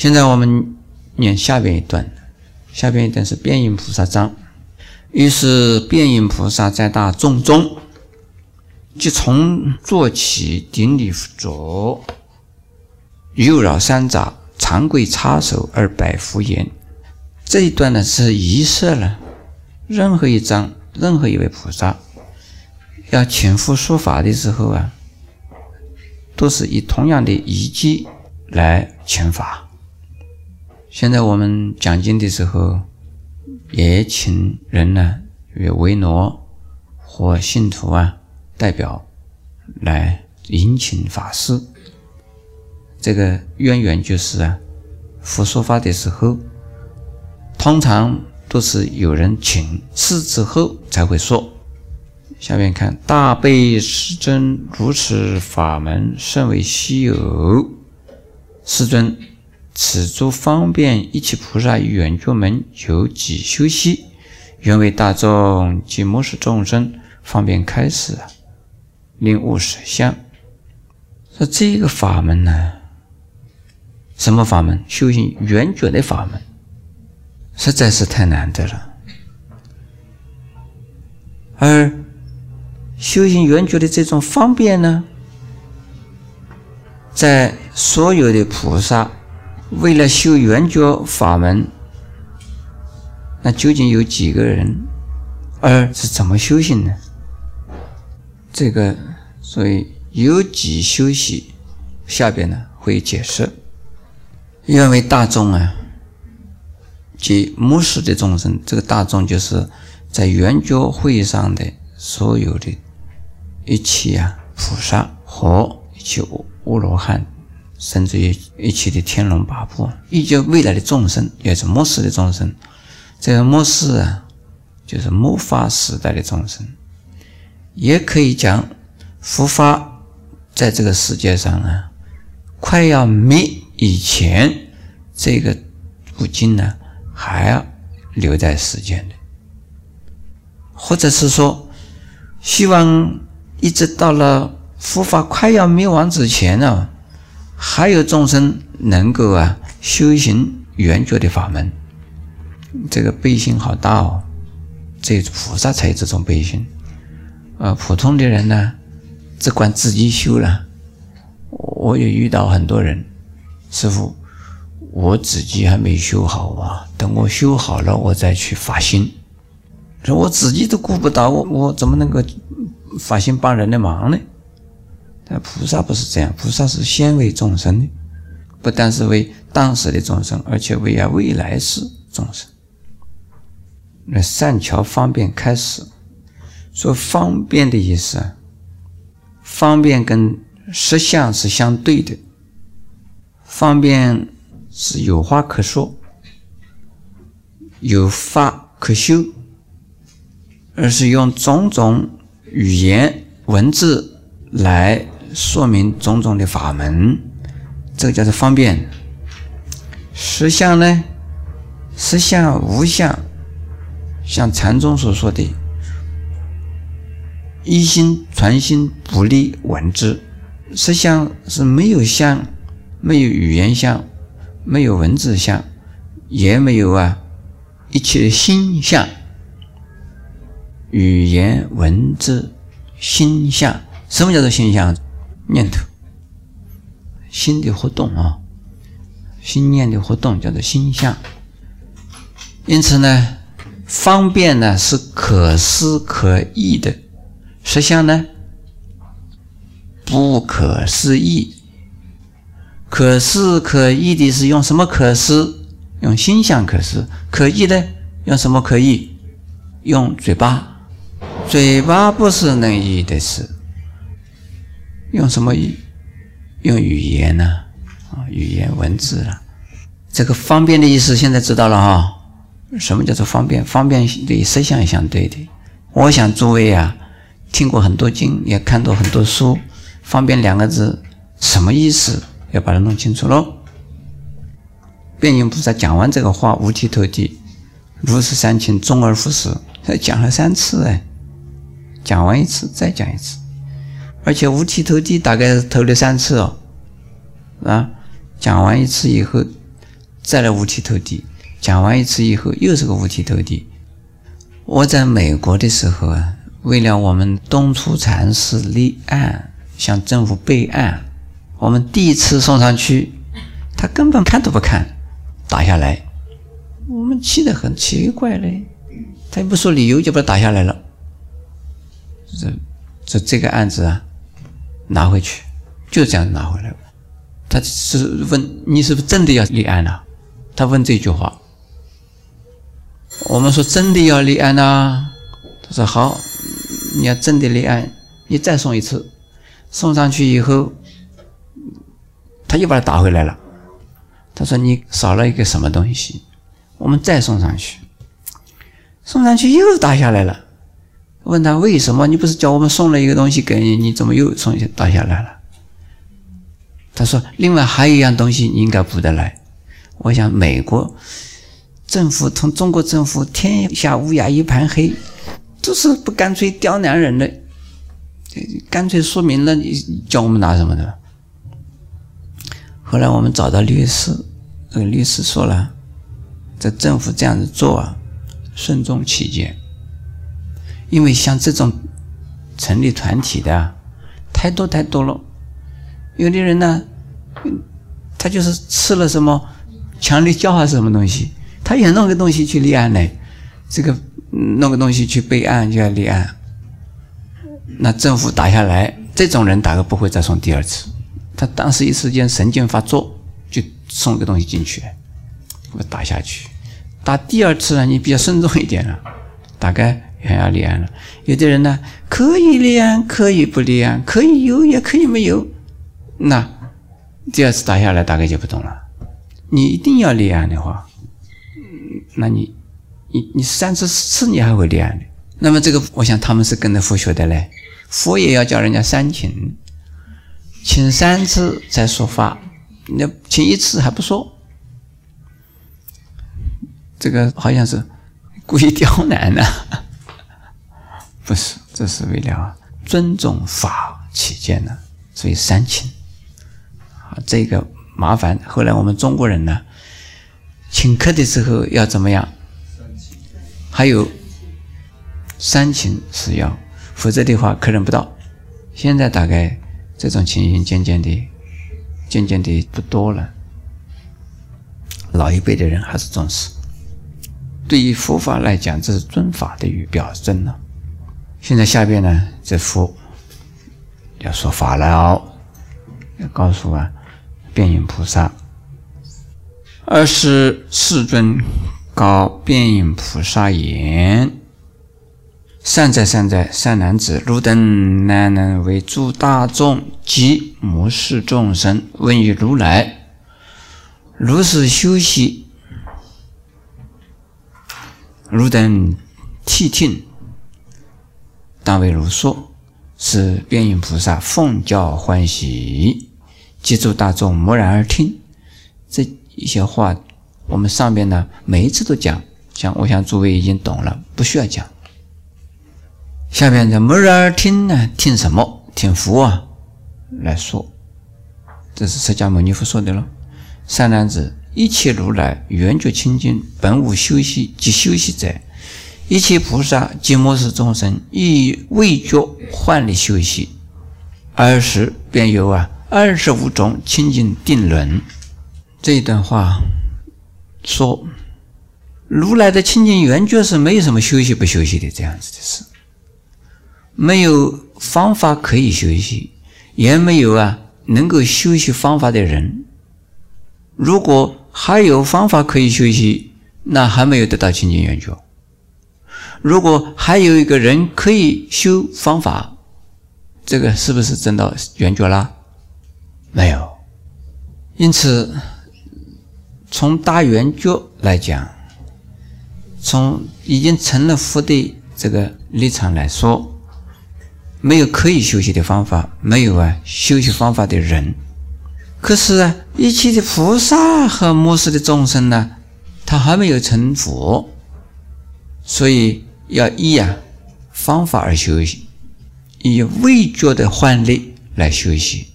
现在我们念下边一段，下边一段是变音菩萨章。于是变音菩萨在大众中，即从坐起，顶礼着，右绕三匝，长跪叉手而拜佛言：“这一段呢是仪式了。任何一章，任何一位菩萨要请佛说法的时候啊，都是以同样的仪迹来请法。”现在我们讲经的时候，也请人呢，与维罗或信徒啊代表来迎请法师。这个渊源就是啊，佛说法的时候，通常都是有人请示之后才会说。下面看大悲师尊如此法门甚为稀有，师尊。此诸方便一切菩萨与圆觉门有几修习，愿为大众及末世众生方便开示，令悟实相。说这个法门呢，什么法门？修行圆觉的法门，实在是太难得了。而修行圆觉的这种方便呢，在所有的菩萨。为了修圆觉法门，那究竟有几个人？而是怎么修行呢？这个，所以有几修习，下边呢会解释。因为大众啊，即末世的众生，这个大众就是在圆觉会上的所有的一切啊菩萨和一切阿罗汉。甚至于一切的天龙八部，以及未来的众生，也是末世的众生。这个末世啊，就是末法时代的众生，也可以讲佛法在这个世界上啊，快要灭以前，这个古今呢还要留在世间的，或者是说，希望一直到了佛法快要灭亡之前呢。还有众生能够啊修行圆觉的法门，这个悲心好大哦！这菩萨才有这种悲心，啊，普通的人呢只管自己修了。我也遇到很多人，师傅，我自己还没修好啊，等我修好了，我再去发心。说我自己都顾不到，我我怎么能够发心帮人的忙呢？但菩萨不是这样，菩萨是先为众生的，不但是为当时的众生，而且为啊未来世众生。那善巧方便开始说方便的意思啊，方便跟实相是相对的，方便是有话可说，有法可修，而是用种种语言文字来。说明种种的法门，这个叫做方便。实相呢，实相无相，像禅宗所说的“一心传心，不离文字”。实相是没有相，没有语言相，没有文字相，也没有啊一切心相。语言、文字、心相，什么叫做心相？念头，心的活动啊，心念的活动叫做心相。因此呢，方便呢是可思可议的，实相呢不可思议。可思可议的是用什么可思？用心相可思。可议呢？用什么可议？用嘴巴。嘴巴不是能议的事。用什么语？用语言呢？啊，语言文字啊。这个方便的意思现在知道了哈。什么叫做方便？方便与实相相对的。我想诸位啊，听过很多经，也看到很多书。方便两个字什么意思？要把它弄清楚喽。辩音菩萨讲完这个话，五体投地，如是三情，终而复始，讲了三次哎。讲完一次，再讲一次。而且五体投地大概是投了三次哦，啊，讲完一次以后，再来五体投地。讲完一次以后，又是个五体投地。我在美国的时候啊，为了我们东初禅师立案，向政府备案，我们第一次送上去，他根本看都不看，打下来。我们气得很奇怪嘞，他也不说理由，就把他打下来了。这这这个案子啊，拿回去，就这样拿回来。他是问你是不是真的要立案呢？他问这句话。我们说真的要立案呐，他说好，你要真的立案，你再送一次，送上去以后，他又把它打回来了。他说你少了一个什么东西，我们再送上去，送上去又打下来了。问他为什么？你不是叫我们送了一个东西给你，你怎么又送打下来了？他说另外还有一样东西你应该补得来。我想美国。政府同中国政府天下乌鸦一盘黑，就是不干脆刁难人的，干脆说明了你叫我们拿什么的。后来我们找到律师，这个律师说了，这政府这样子做啊，慎重起见，因为像这种成立团体的太多太多了，有的人呢，他就是吃了什么强力胶还是什么东西。他也弄个东西去立案呢，这个弄个东西去备案就要立案，那政府打下来，这种人大概不会再送第二次。他当时一时间神经发作，就送个东西进去，我打下去。打第二次呢，你比较慎重一点了，大概也要立案了。有的人呢，可以立案，可以不立案，可以有也可以没有。那第二次打下来，大概就不同了。你一定要立案的话。那你，你你三次四次你还会立案的？那么这个，我想他们是跟着佛学的嘞。佛也要叫人家三请，请三次才说法，那请一次还不说，这个好像是故意刁难的，不是？这是为了尊重法起见呢，所以三请。啊，这个麻烦。后来我们中国人呢？请客的时候要怎么样？还有三请是要，否则的话客人不到。现在大概这种情形渐渐的、渐渐的不多了。老一辈的人还是重视。对于佛法来讲，这是尊法的语表征了。现在下边呢，这佛要说法了，要告诉啊，变影菩萨。二是世尊告变影菩萨言：“善哉善哉，善男子，汝等难能为诸大众及目视众生，问于如来：如是修习，汝等谛听，当为如说。是变影菩萨奉教欢喜，即诸大众默然而听。这。”一些话，我们上边呢每一次都讲，讲，我想诸位已经懂了，不需要讲。下面的默然而听呢，听什么？听佛啊来说，这是释迦牟尼佛说的喽。善男子，一切如来圆觉清净，本无修习及修习者；一切菩萨及末世众生，亦未觉幻力修习。二时便有啊二十五种清净定论。这一段话说，如来的清净圆觉是没有什么休息不休息的这样子的事，没有方法可以休息，也没有啊能够休息方法的人。如果还有方法可以休息，那还没有得到清净圆觉。如果还有一个人可以修方法，这个是不是真到圆觉啦？没有，因此。从大圆觉来讲，从已经成了佛的这个立场来说，没有可以修习的方法，没有啊修习方法的人。可是啊，一切的菩萨和末世的众生呢，他还没有成佛，所以要依啊方法而修习，以味觉的幻力来修习。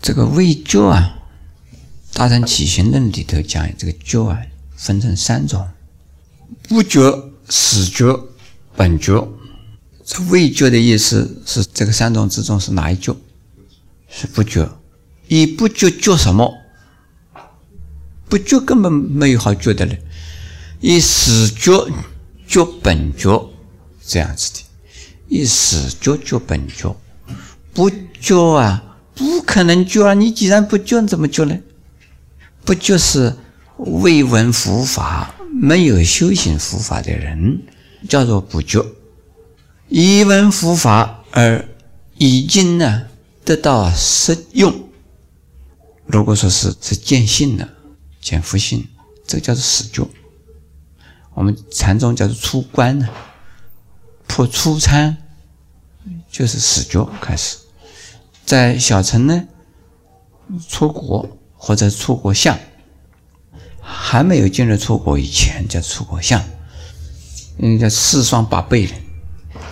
这个味觉啊。大乘起行论里头讲这个觉啊，分成三种：不觉、始觉、本觉。这味觉的意思是这个三种之中是哪一觉？是不觉。以不觉觉什么？不觉根本没有好觉的了。以始觉觉本觉这样子的。以死觉觉本觉，不觉啊，不可能觉啊！你既然不觉，怎么觉呢？不就是未闻佛法、没有修行佛法的人，叫做不觉；已闻佛法而已经呢得到实用，如果说是是见性了、见佛性，这叫做死觉。我们禅宗叫做出关呢，破初参，就是死觉开始。在小乘呢，出国。或者出国相，还没有进入出国以前叫出国相，嗯，叫四双八倍的，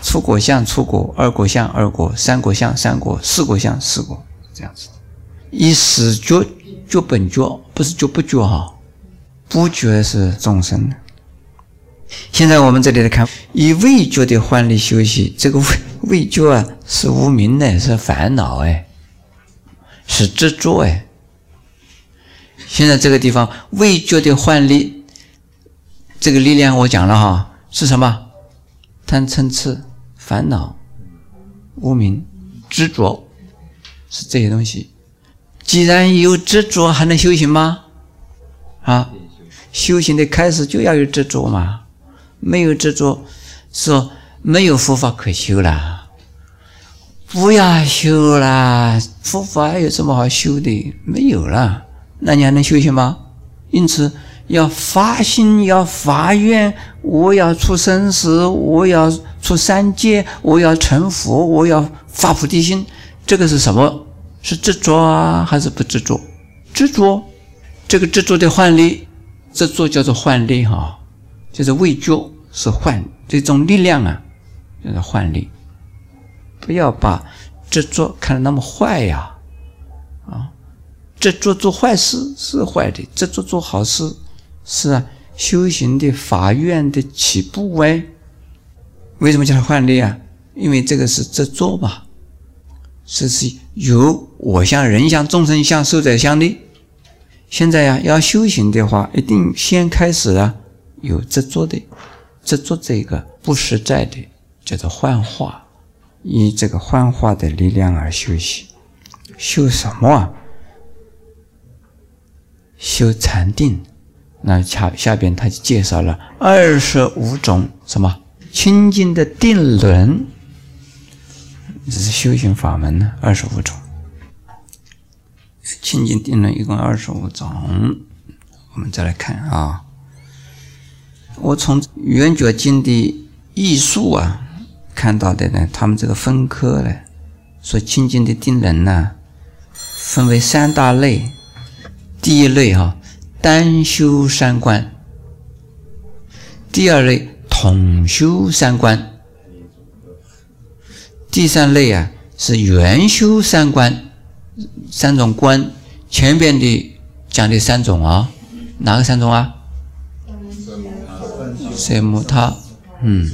出国相、出国二国相、二国三国相、三国四国相、四国这样子。以死觉觉本觉，不是觉不觉哈，不觉是众生的。现在我们这里来看，以味觉的幻力修习，这个味味觉啊，是无明的，是烦恼哎，是执着哎。现在这个地方味觉的幻力，这个力量我讲了哈，是什么？贪嗔痴、烦恼、无明、执着，是这些东西。既然有执着，还能修行吗？啊，修行的开始就要有执着嘛，没有执着，说没有佛法可修了，不要修了，佛法有什么好修的？没有了。那你还能修行吗？因此要发心，要发愿，我要出生死，我要出三界，我要成佛，我要发菩提心。这个是什么？是执着啊，还是不执着？执着。这个执着的幻力，执着叫做幻力哈，就是未觉是幻这种力量啊，就是幻力。不要把执着看得那么坏呀，啊。执着做坏事是坏的，执着做好事是啊，修行的法院的起步哎。为什么叫它幻力啊？因为这个是执着嘛，这是有我相、人相、众生相、寿者相的。现在呀，要修行的话，一定先开始啊，有执着的，执着这个不实在的，叫做幻化，以这个幻化的力量而修行，修什么啊？修禅定，那下下边他就介绍了二十五种什么清净的定轮，这是修行法门呢，二十五种。清净定轮一共二十五种，我们再来看啊，我从圆觉经的艺术啊看到的呢，他们这个分科呢，说清净的定人呢，分为三大类。第一类哈，单修三观；第二类统修三观；第三类啊是圆修三观。三种观，前边的讲的三种啊，哪个三种啊？色目他，嗯，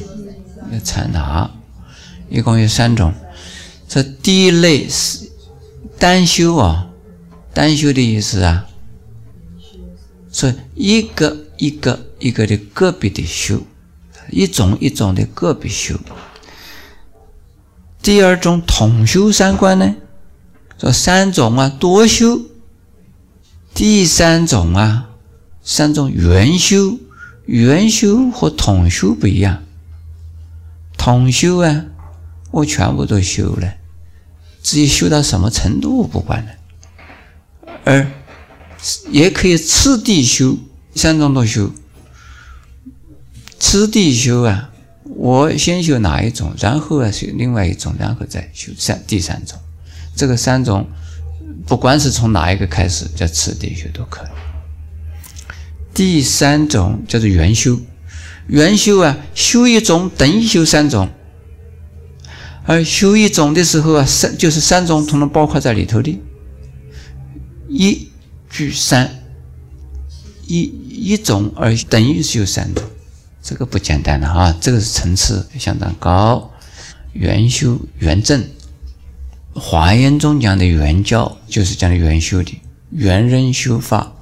禅那，一共有三种。这第一类是单修啊，单修的意思啊。是一个一个一个的个别的修，一种一种的个别修。第二种统修三观呢，这三种啊多修。第三种啊，三种圆修，圆修和统修不一样。统修啊，我全部都修了，至于修到什么程度我不管了，而。也可以次第修，三种都修。次第修啊，我先修哪一种，然后啊修另外一种，然后再修三第三种。这个三种，不管是从哪一个开始叫次第修都可以。第三种叫做圆修，圆修啊，修一种等于修三种，而修一种的时候啊，三就是三种统统包括在里头的，一。聚三，一一种而等于是有三种，这个不简单的啊，这个是层次相当高。圆修圆正，华严中讲的圆教就是讲的圆修的，圆人修法，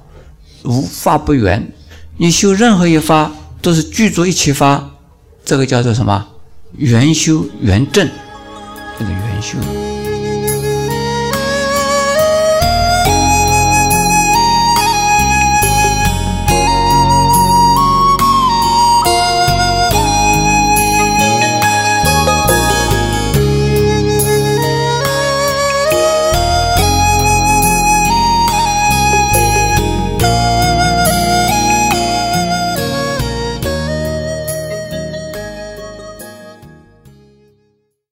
无发不圆。你修任何一发都是具足一切发，这个叫做什么？圆修圆正，这个圆修。